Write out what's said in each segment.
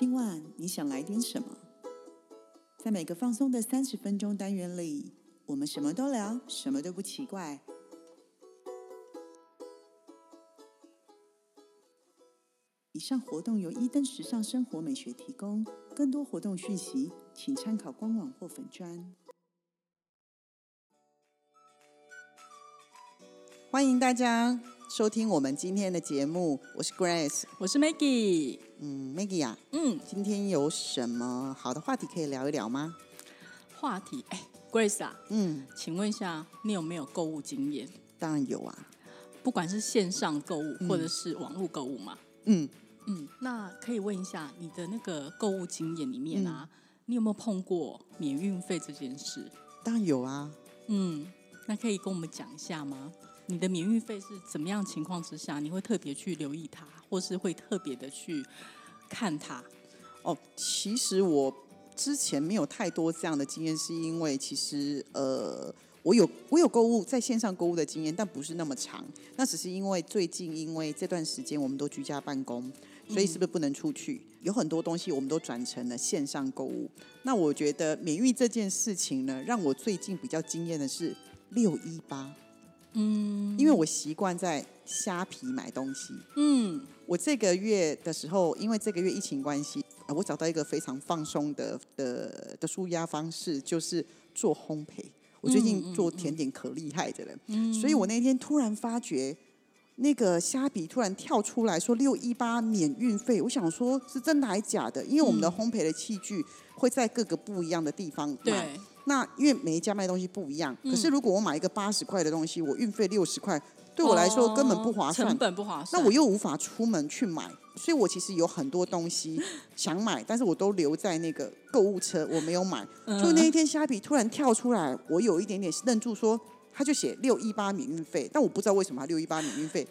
今晚你想来点什么？在每个放松的三十分钟单元里，我们什么都聊，什么都不奇怪。以上活动由伊登时尚生活美学提供，更多活动讯息请参考官网或粉专。欢迎大家收听我们今天的节目，我是 Grace，我是 Maggie。嗯，Maggie 呀、嗯，今天有什么好的话题可以聊一聊吗？话题，哎，Grace 啊，嗯，请问一下，你有没有购物经验？当然有啊。不管是线上购物或者是网络购物嘛？嗯，嗯，那可以问一下你的那个购物经验里面啊，你有没有碰过免运费这件事？当然有啊。嗯，那可以跟我们讲一下吗？你的免运费是怎么样情况之下，你会特别去留意它，或是会特别的去看它？哦，其实我之前没有太多这样的经验，是因为其实呃，我有我有购物在线上购物的经验，但不是那么长。那只是因为最近因为这段时间我们都居家办公，所以是不是不能出去？有很多东西我们都转成了线上购物。那我觉得免运这件事情呢，让我最近比较惊艳的是六一八。嗯因为我习惯在虾皮买东西。嗯，我这个月的时候，因为这个月疫情关系，呃我找到一个非常放松的的的舒压方式，就是做烘焙。我最近做甜点可厉害的了，所以我那天突然发觉，那个虾皮突然跳出来说六一八免运费，我想说是真的还是假的？因为我们的烘焙的器具会在各个不一样的地方买，对，那因为每一家卖东西不一样，可是如果我买一个八十块的东西，我运费六十块，对我来说根本不划算哦成。本不划算。那我又无法出门去买，所以我其实有很多东西想买，但是我都留在那个购物车，我没有买。嗯就那一天虾皮突然跳出来，我有一点点愣住说，他就写六一八免运费，但我不知道为什么他六一八免运费，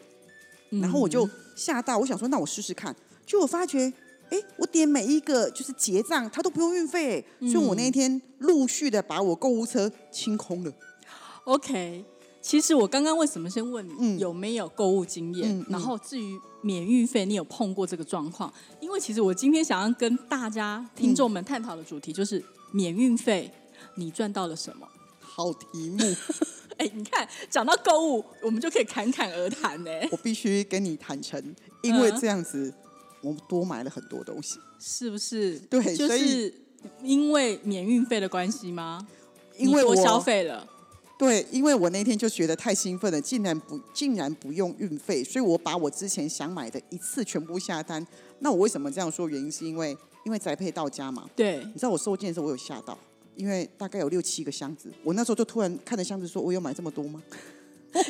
嗯然后我就吓到，我想说那我试试看，就我发觉。哎，我点每一个就是结账，它都不用运费，所以我那一天陆续的把我购物车清空了。OK，其实我刚刚为什么先问你、嗯有没有购物经验，然后至于免运费，你有碰过这个状况？因为其实我今天想要跟大家听众们探讨的主题就是免运费，你赚到了什么？好题目，哎，你看讲到购物，我们就可以侃侃而谈呢，我必须跟你坦诚，因为嗯这样子，我多买了很多东西。是不是？对所以就是因为免运费的关系吗？因为我消费了，对，因为我那天就觉得太兴奋了，竟然不竟然不用运费，所以我把我之前想买的一次全部下单。那我为什么这样说？原因是因为因为宅配到家嘛，对你知道我收件的时候我有吓到，因为大概有六七个箱子，我那时候就突然看着箱子说：“我有买这么多吗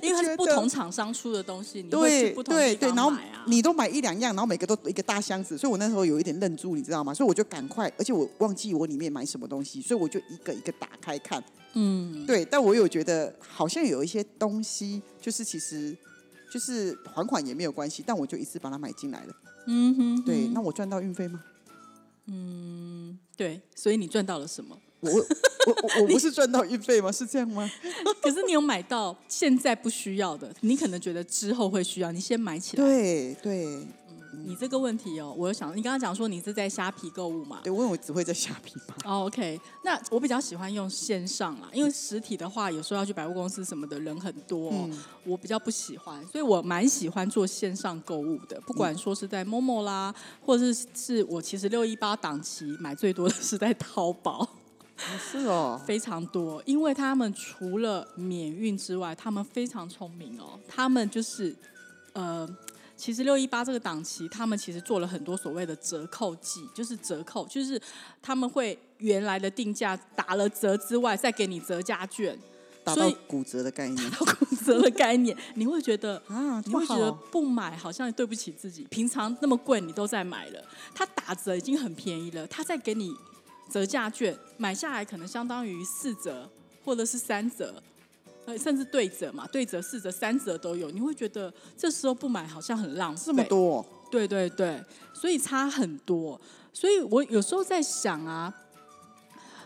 因为它是不同厂商出的东西，？”你会对去不同地方买啊。你都买一两样，然后每个都一个大箱子，所以我那时候有一点愣住，你知道吗？所以我就赶快，而且我忘记我里面买什么东西，所以我就一个一个打开看。嗯，对，但我有觉得好像有一些东西，就是其实就是还款也没有关系，但我就一次把它买进来了。嗯哼，对，那我赚到运费吗？嗯对，所以你赚到了什么？我我我我 不是赚到运费吗？是这样吗？可是你有买到现在不需要的，你可能觉得之后会需要，你先买起来。对对你这个问题哦，我有想，你刚刚讲说你是在虾皮购物嘛？对，我我只会在虾皮买。哦、o k 那我比较喜欢用线上啦，因为实体的话，有时候要去百货公司什么的人很多、哦，我比较不喜欢，所以我蛮喜欢做线上购物的，不管说是在 Momo 啦，或者是是我其实六一八档期买最多的是在淘宝。是哦，非常多，因为他们除了免运之外，他们非常聪明哦。他们就是呃，其实六一八这个档期，他们其实做了很多所谓的折扣季，就是折扣，就是他们会原来的定价打了折之外，再给你折价券，打到骨折的概念。骨折的概念，你会觉得 啊，你会觉得。不买好像对不起自己，平常那么贵你都在买了，它打折已经很便宜了，它再给你折价券，买下来可能相当于四折或者是三折，呃，甚至对折嘛，对折、四折、三折都有，你会觉得这时候不买好像很浪费。这么多哦、对对对，所以差很多。所以我有时候在想啊，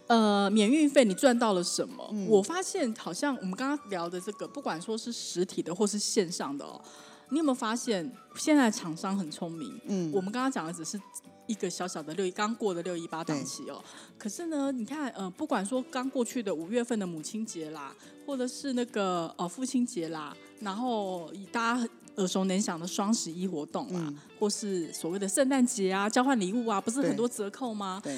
呃，免运费你赚到了什么？我发现好像我们刚刚聊的这个，不管说是实体的或是线上的哦，你有没有发现现在厂商很聪明？嗯。我们刚刚讲的只是一个小小的六一刚过的六一八档期哦，可是呢，你看，呃，不管说刚过去的五月份的母亲节啦，或者是那个呃父亲节啦，然后以大家耳熟能详的双十一活动啦，嗯。或是所谓的圣诞节啊、交换礼物啊，不是很多折扣吗？对，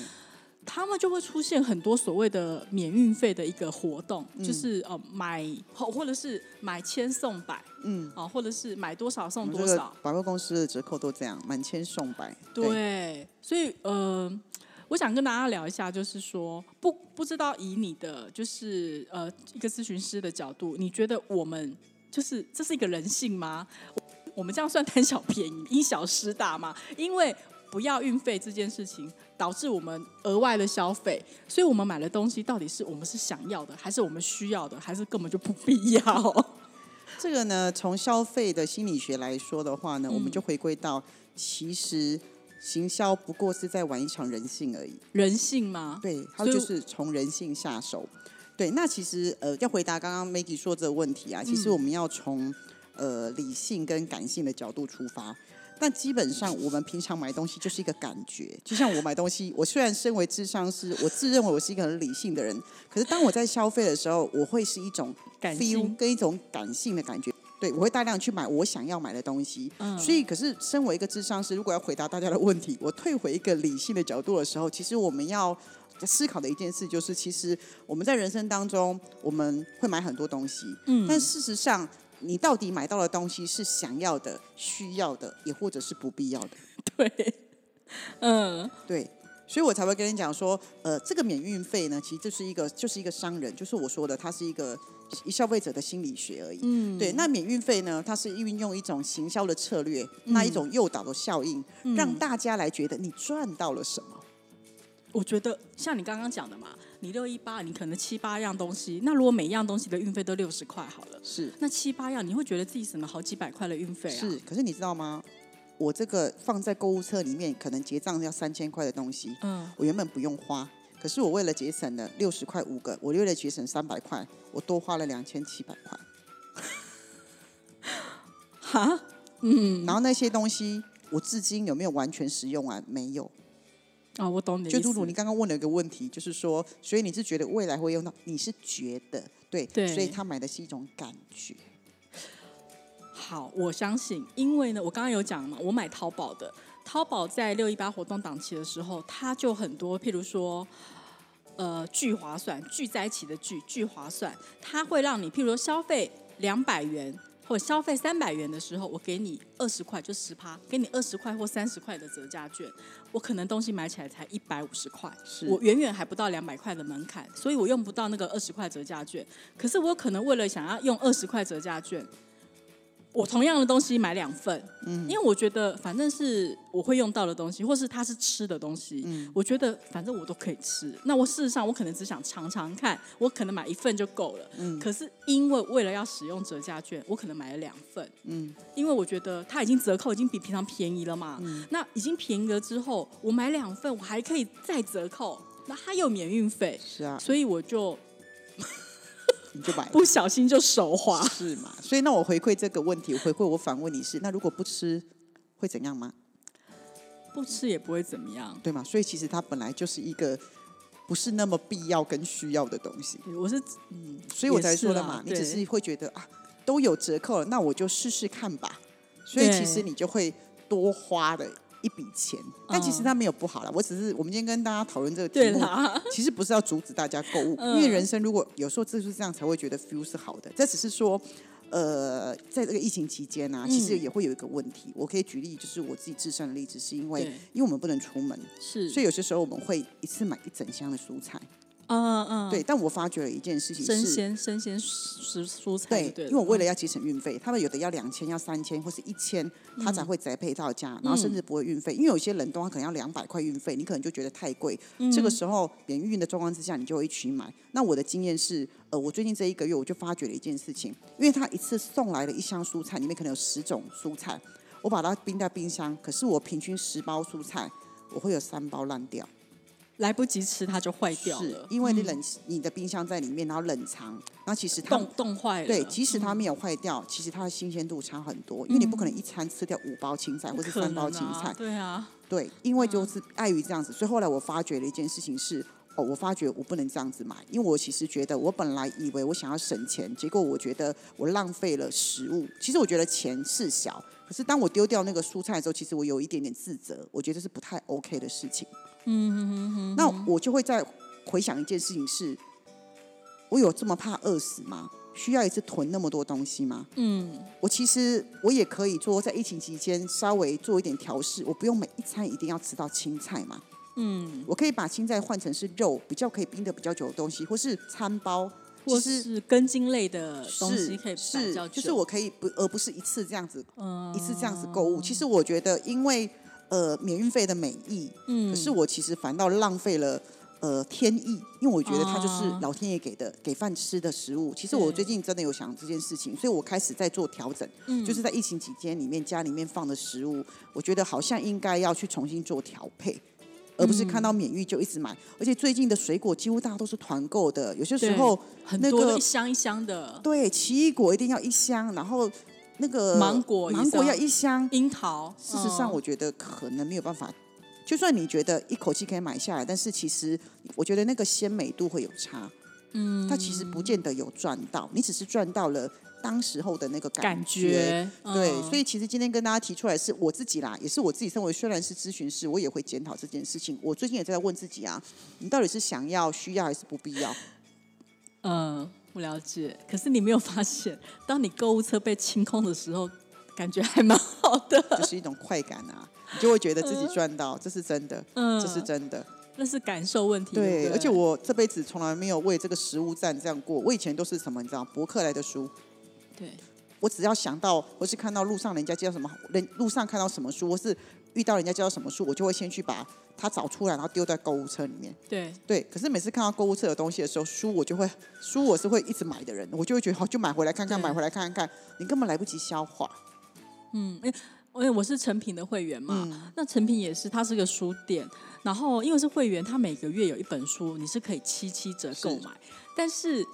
他们就会出现很多所谓的免运费的一个活动，嗯就是呃买或或者是买千送百嗯，啊、或者是买多少送多少。百货公司的折扣都这样，满千送百。对，所以呃，我想跟大家聊一下，就是说不不知道以你的就是呃一个咨询师的角度，你觉得我们就是这是一个人性吗？我们这样算贪小便宜、因小失大吗？因为不要运费这件事情，导致我们额外的消费，所以我们买的东西到底是我们是想要的，还是我们需要的，还是根本就不必要？这个呢，从消费的心理学来说的话呢，我们嗯就回归到，其实行销不过是在玩一场人性而已。人性吗？对，它所以就是从人性下手。对，那其实呃，要回答刚刚 Maggie 说这个问题啊，其实嗯我们要从呃理性跟感性的角度出发。但基本上，我们平常买东西就是一个感觉，就像我买东西，我虽然身为智商师，我自认为我是一个很理性的人，可是当我在消费的时候，我会是一种 feel，跟一种感性的感觉。对，我会大量去买我想要买的东西。嗯所以，可是身为一个智商师，如果要回答大家的问题，我退回一个理性的角度的时候，其实我们要思考的一件事就是，其实我们在人生当中，我们会买很多东西，嗯但事实上，你到底买到的东西是想要的、需要的，也或者是不必要的。对，嗯对，所以我才会跟你讲说，呃，这个免运费呢，其实就是一个就是一个商人，就是我说的，它是一个消费者的心理学而已。嗯，对，那免运费呢，它是运用一种行销的策略，那一种诱导的效应，让大家来觉得你赚到了什么。我觉得像你刚刚讲的嘛，你六一八，你可能七八样东西，那如果每一样东西的运费都六十块好了，是那七八样你会觉得自己省了好几百块的运费啊。是，可是你知道吗？我这个放在购物车里面，可能结账要三千块的东西，嗯，我原本不用花，可是我为了节省了六十块五个，我为了节省三百块，我多花了两千七百块。哈，嗯，然后那些东西，我至今有没有完全使用完？没有。哦，我懂你。就露露，你刚刚问了一个问题，就是说，所以你是觉得未来会用到？你是觉得对，对所以他买的是一种感觉。好，我相信，因为呢，我刚刚有讲嘛，我买淘宝的，淘宝在六一八活动档期的时候，它就很多，譬如说，呃，聚划算，聚在一起的聚，聚划算，它会让你，譬如说消费两百元或者消费三百元的时候，我给你二十块，就十趴，给你二十块或三十块的折价券，我可能东西买起来才一百五十块，是我远远还不到两百块的门槛，所以我用不到那个二十块折价券。可是我有可能为了想要用二十块折价券，我同样的东西买两份，嗯，因为我觉得反正是我会用到的东西，或是它是吃的东西，嗯，我觉得反正我都可以吃。那我事实上我可能只想尝尝看，我可能买一份就够了，嗯。可是因为为了要使用折价券，我可能买了两份，嗯，因为我觉得它已经折扣已经比平常便宜了嘛，嗯。那已经便宜了之后，我买两份我还可以再折扣，那它又免运费，是啊，所以我就你就买。不小心就手滑。是嘛？所以那我回馈这个问题，我回馈我反问你是：那如果不吃会怎样吗？不吃也不会怎么样。对吗？所以其实它本来就是一个不是那么必要跟需要的东西，我是嗯，所以我才说了嘛，你只是会觉得啊，都有折扣了，那我就试试看吧。所以其实你就会多花了一笔钱，但其实嗯它没有不好了。我只是我们今天跟大家讨论这个题目，其实不是要阻止大家购物，嗯因为人生如果有时候就是这样才会觉得 feel 是好的。这只是说，呃，在这个疫情期间呢、其实嗯也会有一个问题。我可以举例，就是我自己自身的例子，是因为因为我们不能出门，是，所以有些时候我们会一次买一整箱的蔬菜。嗯嗯，对，但我发觉了一件事情生。鲜生鲜蔬蔬菜对，对，因为我为了嗯要节省运费，他们有的要两千、要三千或是一千，他才会宅配到家，然后甚至不会运费。因为有些冷冻它可能要两百块运费，你可能就觉得太贵。这个时候免运的状况之下，你就会一起买。那我的经验是，呃，我最近这一个月我就发觉了一件事情，因为他一次送来了一箱蔬菜，里面可能有十种蔬菜，我把它冰在冰箱，可是我平均十包蔬菜，我会有三包烂掉。来不及吃它就坏掉是了，因为你冷、你的冰箱在里面，然后冷藏，那其实它冻冻坏了。对，即使它没有坏掉，其实它的新鲜度差很多，因为你不可能一餐吃掉五包青菜或者三包青菜，对啊，对，因为就是碍于这样子，所以后来我发觉了一件事情是，哦，我发觉我不能这样子买，因为我其实觉得我本来以为我想要省钱，结果我觉得我浪费了食物。其实我觉得钱是小，可是当我丢掉那个蔬菜的时候，其实我有一点点自责，我觉得是不太 OK 的事情。嗯哼哼哼。那我就会再回想一件事情是，我有这么怕饿死吗？需要一次囤那么多东西吗？嗯，我其实我也可以做，在疫情期间稍微做一点调试，我不用每一餐一定要吃到青菜嘛。嗯，我可以把青菜换成是肉，比较可以冰的比较久的东西，或是餐包，或是根茎类的东西是可以摆比是较，久。就是我可以不，而不是一次这样子，嗯一次这样子购物。其实我觉得，因为呃免运费的美意，嗯可是我其实反倒浪费了。呃，天意，因为我觉得它就是哦老天爷给的、给饭吃的食物。其实我最近真的有想这件事情，所以我开始在做调整。嗯就是在疫情期间里面家里面放的食物，我觉得好像应该要去重新做调配，而不是看到免运就一直买。而且最近的水果几乎大家都是团购的，有些时候那很多一箱一箱的对奇异果一定要一箱，然后那个芒果芒果要一箱。樱桃。事实上，嗯我觉得可能没有办法。就算你觉得一口气可以买下来，但是其实我觉得那个鲜美度会有差。嗯，它其实不见得有赚到，你只是赚到了当时候的那个感觉。觉对，嗯所以其实今天跟大家提出来是我自己啦，也是我自己身为虽然是咨询师，我也会检讨这件事情。我最近也在问自己啊，你到底是想要、需要还是不必要？嗯，我了解。可是你没有发现，当你购物车被清空的时候，感觉还蛮好的。就是一种快感啊，你就会觉得自己赚到，这是真的，嗯，这是真的。那是感受问题。对对，对，而且我这辈子从来没有为这个食物站这样过。我以前都是什么，你知道，博客来的书，对我只要想到或是看到路上人家介绍什么，人路上看到什么书，我是遇到人家教什么书，我就会先去把它找出来，然后丢在购物车里面。对对，可是每次看到购物车的东西的时候，书我就会书我是会一直买的人，我就会觉得好就买回来看看，买回来看看，你根本来不及消化。嗯，因为我是成品的会员嘛，嗯那成品也是，它是个书店，然后因为是会员，它每个月有一本书，你是可以七七折购是买，但是。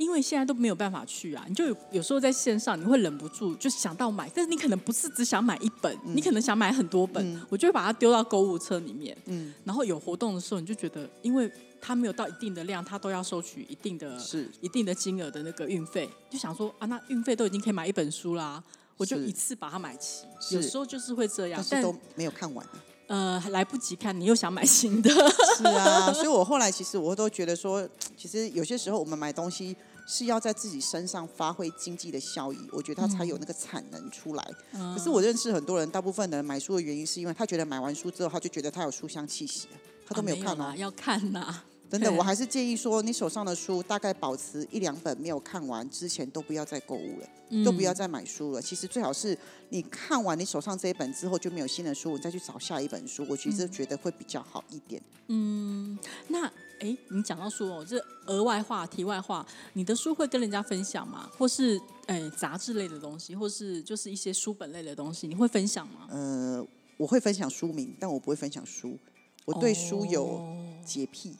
因为现在都没有办法去啊，你就有有时候在线上，你会忍不住就想到买，但是你可能不是只想买一本，你可能想买很多本，我就会把它丢到购物车里面。嗯，然后有活动的时候，你就觉得，因为它没有到一定的量，它都要收取一定的是一定的金额的那个运费，就想说啊，那运费都已经可以买一本书啦，我就一次把它买齐。有时候就是会这样但，是都没有看完。呃来不及看，你又想买新的。是啊，所以我后来其实我都觉得说，其实有些时候我们买东西是要在自己身上发挥经济的效益，我觉得他才有那个产能出来。嗯可是我认识很多人，大部分的人买书的原因是因为他觉得买完书之后，他就觉得他有书香气息了，他都没有看哦。啊要看呐、真的，对我还是建议说，你手上的书大概保持一两本没有看完之前，都不要再购物了，嗯都不要再买书了。其实最好是你看完你手上这一本之后就没有新的书，你再去找下一本书，我其实嗯觉得会比较好一点。嗯那哎，你讲到书哦，这额外话、题外话，你的书会跟人家分享吗？或是哎杂志类的东西，或是就是一些书本类的东西，你会分享吗？呃，我会分享书名，但我不会分享书。我对书有哦洁癖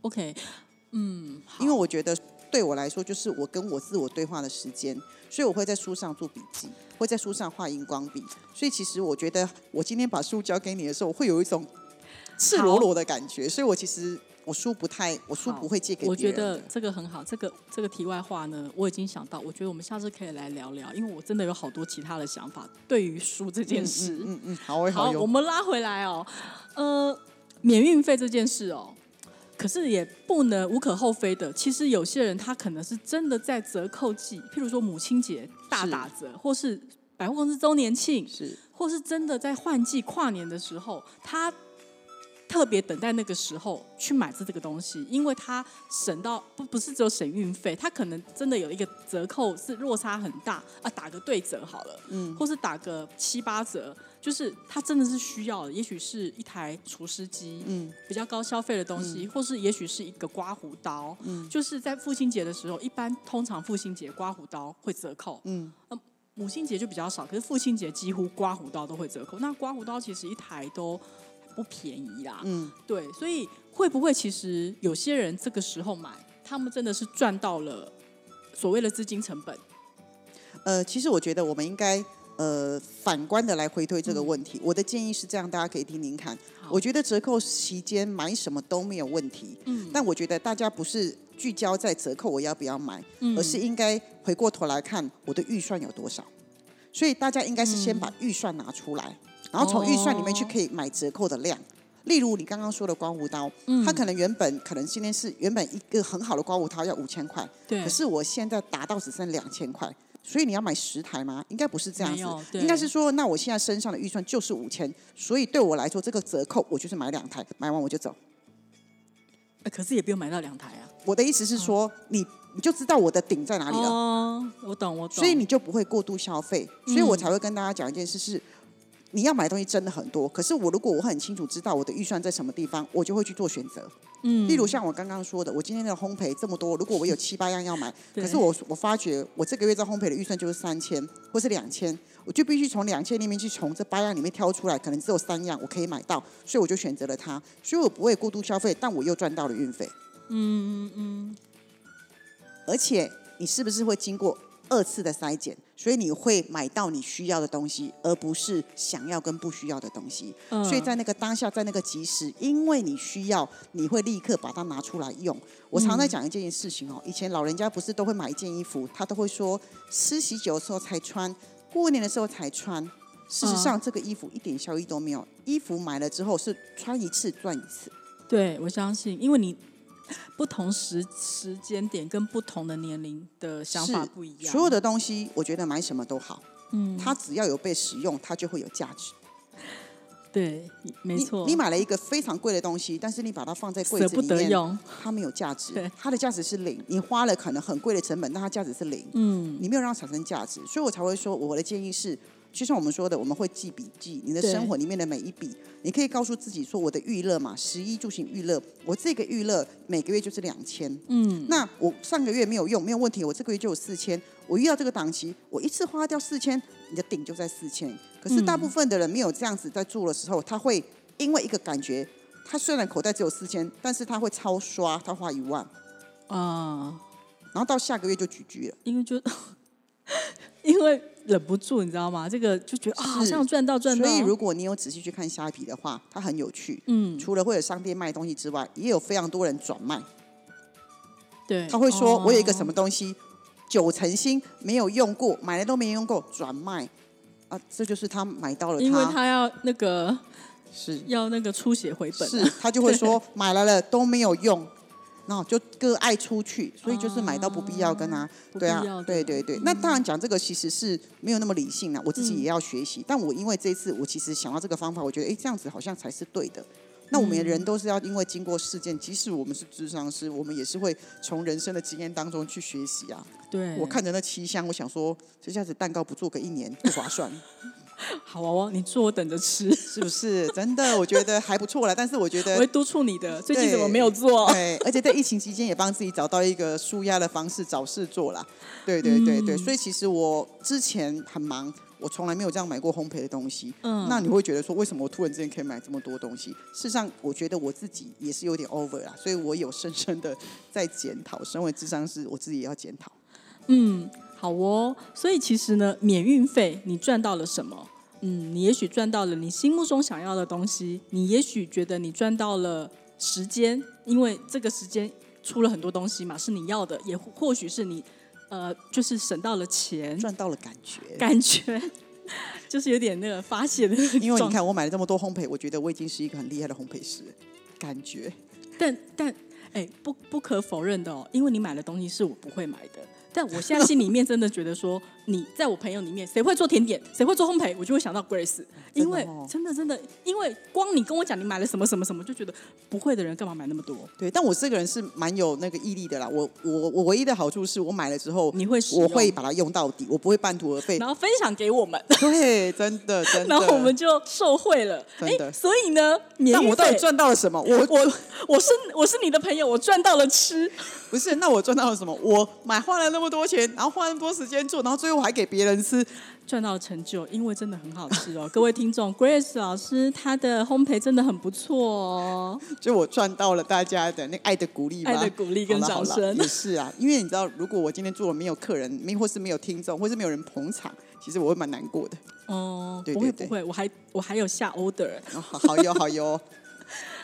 ，OK，嗯，因为我觉得对我来说，就是我跟我自我对话的时间，所以我会在书上做笔记，会在书上画荧光笔。所以其实我觉得，我今天把书交给你的时候，我会有一种赤裸裸的感觉。所以我其实我书不太，我书不会借给我觉。得这个很好，这个这个题外话呢，我已经想到，我觉得我们下次可以来聊聊，因为我真的有好多其他的想法对于书这件事。嗯嗯，好诶，好，我。们拉回来哦，呃，免运费这件事哦，可是也不能无可厚非的。其实有些人他可能是真的在折扣季，譬如说母亲节大打折，或是百货公司周年庆，是或是真的在换季跨年的时候，他特别等待那个时候去买这这个东西，因为他省到不不是只有省运费，他可能真的有一个折扣是落差很大。啊，打个对折好了，嗯，或是打个七八折，就是他真的是需要的，也许是一台除湿机，嗯，比较高消费的东西，或是也许是一个刮胡刀，嗯，就是在父亲节的时候，一般通常父亲节刮胡刀会折扣，嗯。母亲节就比较少，可是父亲节几乎刮胡刀都会折扣。那刮胡刀其实一台都不便宜啦。嗯，对，所以会不会其实有些人这个时候买，他们真的是赚到了所谓的资金成本？呃，其实我觉得我们应该呃反观的来回推这个问题。我的建议是这样，大家可以听听看。我觉得折扣期间买什么都没有问题，嗯但我觉得大家不是聚焦在折扣我要不要买，嗯而是应该回过头来看我的预算有多少。所以大家应该是先把预算拿出来，然后从预算里面去哦可以买折扣的量。例如你刚刚说的刮胡刀，嗯它可能原本可能今天是原本一个很好的刮胡刀要五千块，对，可是我现在达到只剩两千块，所以你要买十台吗？应该不是这样子应该是说，那我现在身上的预算就是五千，所以对我来说，这个折扣我就是买两台，买完我就走。呃可是也不用买到两台啊。我的意思是说，你你就知道我的顶在哪里了，哦，我懂，我懂。所以你就不会过度消费。所以我才会跟大家讲一件事是。你要买的东西真的很多，可是我如果我很清楚知道我的预算在什么地方，我就会去做选择。嗯例如像我刚刚说的，我今天的烘焙这么多，如果我有 七八样要买，可是我我发觉我这个月在烘焙的预算就是三千或是两千，我就必须从两千里面去从这八样里面挑出来，可能只有三样我可以买到，所以我就选择了它，所以我不会过度消费，但我又赚到了运费。嗯嗯嗯，而且你是不是会经过二次的筛检，所以你会买到你需要的东西，而不是想要跟不需要的东西。嗯所以在那个当下，在那个及时，因为你需要，你会立刻把它拿出来用。我常在讲一件事情哦，以前老人家不是都会买一件衣服，他都会说吃喜酒的时候才穿，过年的时候才穿。事实上，这个衣服一点效益都没有。衣服买了之后是穿一次赚一次。对，我相信，因为你 不同时时间点跟不同的年龄的想法不一样。所有的东西，我觉得买什么都好，嗯，它只要有被使用，它就会有价值。对，没你错，你买了一个非常贵的东西，但是你把它放在柜子里面，得用。它没有价值对，它的价值是零。你花了可能很贵的成本，但它价值是零，嗯，你没有让它产生价值，所以我才会说，我的建议是，就像我们说的，我们会记笔记，你的生活里面的每一笔，你可以告诉自己说，我的预乐嘛，十一住行预乐，我这个预乐每个月就是两千，嗯，那我上个月没有用，没有问题，我这个月就有四千。我遇到这个档期，我一次花掉四千，你的顶就在四千。可是大部分的人没有这样子在做的时候，他会因为一个感觉，他虽然口袋只有四千，但是他会超刷，他花一万，啊、然后到下个月就举举了。因为就 因为忍不住，你知道吗？这个就觉得啊，好像赚到赚到。所以如果你有仔细去看虾皮的话，它很有趣。嗯，除了会有商店卖东西之外，也有非常多人转卖。对，他会说：“我有一个什么，么东西，九成新，没有用过，买了都没用过，转卖。”啊，这就是他买到了因为他要那个是要那个出血回本、啊，是，他就会说 买来了都没有用，然后就割爱出去，所以就是买到不必要跟他，对啊，对对对。那当然讲这个其实是没有那么理性啊，我自己也要学习。但我因为这次我其实想到这个方法，我觉得哎这样子好像才是对的。那我们人都是要因为经过事件，即使我们是智商师，我们也是会从人生的经验当中去学习啊。对，我看着那七箱，我想说这下子蛋糕不做个一年不划算，好哦，你坐我等着吃，是不是？真的，我觉得还不错了。但是我觉得我会督促你的。最近怎么没有做？对，而且在疫情期间也帮自己找到一个舒压的方式，找事做啦。对对对对，嗯所以其实我之前很忙，我从来没有这样买过烘焙的东西。嗯那你会觉得说，为什么我突然之间可以买这么多东西？事实上，我觉得我自己也是有点 over 啦，所以我有深深的在检讨。身为智商师，我自己也要检讨。嗯，好哦。所以其实呢，免运费你赚到了什么？嗯，你也许赚到了你心目中想要的东西，你也许觉得你赚到了时间，因为这个时间出了很多东西嘛，是你要的，也或许是你呃，就是省到了钱，赚到了感觉。感觉就是有点那个发泄的 因为你看，我买了这么多烘焙，我觉得我已经是一个很厉害的烘焙师，感觉。但但哎，不不可否认的哦，因为你买的东西是我不会买的。但我现在心里面真的觉得说，你在我朋友里面，谁会做甜点，谁会做烘焙，我就会想到 Grace，因为哦真的真的，因为光你跟我讲你买了什么什么什么，就觉得不会的人干嘛买那么多？对，但我这个人是蛮有那个毅力的啦。我我我唯一的好处是我买了之后，你会我会把它用到底，我不会半途而废。然后分享给我们，对，真的真的。然后我们就受惠了。真的哎所以呢，免运但我到底，赚到了什么？我我我是我是你的朋友，我赚到了吃。不是，那我赚到了什么？我买花了那么么多钱，然后花那么多时间做，然后最后还给别人吃，赚到成就，因为真的很好吃哦。各位听众，Grace 老师他的烘焙真的很不错哦。就我赚到了大家的那个爱的鼓励吧，爱的鼓励跟掌声 也是啊，因为你知道，如果我今天做了没有客人，没或是没有听众，或是没有人捧场，其实我会蛮难过的。哦，对对对不会不会，我还我还有下 order。哦好好哟好哟，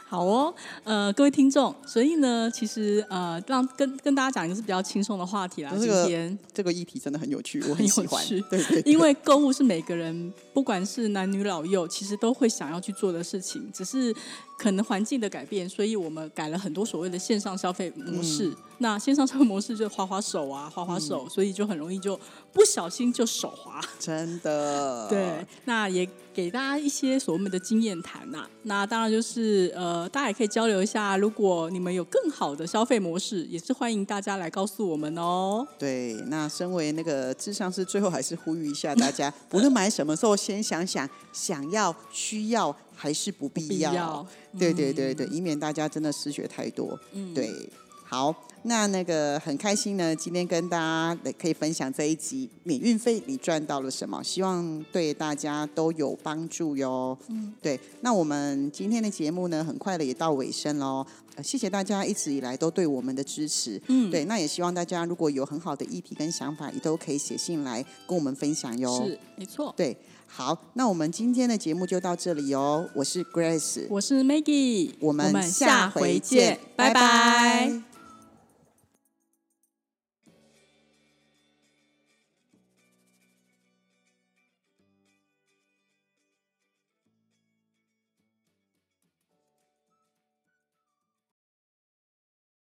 好哦，呃，各位听众，所以呢，其实呃，让跟跟大家讲一个是比较轻松的话题啦。今这个天，这个议题真的很有趣，我很喜欢。趣对对对因为购物是每个人不管是男女老幼，其实都会想要去做的事情，只是可能环境的改变，所以我们改了很多所谓的线上消费模式。嗯那线上消费模式就滑滑手啊，滑滑手，所以就很容易就不小心就手滑。真的对，那也给大家一些所谓的经验谈呐、那当然就是呃，大家也可以交流一下，如果你们有更好的消费模式，也是欢迎大家来告诉我们哦。对，那身为那个智商师，最后还是呼吁一下大家，不论买什么时候，先想想想要、需要还是不必要。必要对对对对，以免大家真的失血太多。嗯对，好，那那个很开心呢，今天跟大家来可以分享这一集免运费你赚到了什么，希望对大家都有帮助哟。嗯，对，那我们今天的节目呢，很快的也到尾声喽。呃谢谢大家一直以来都对我们的支持。嗯，对，那也希望大家如果有很好的议题跟想法，也都可以写信来跟我们分享哟。是没错。对，好，那我们今天的节目就到这里哦。我是 Grace，我是 Maggie，我们们下回回见，拜拜拜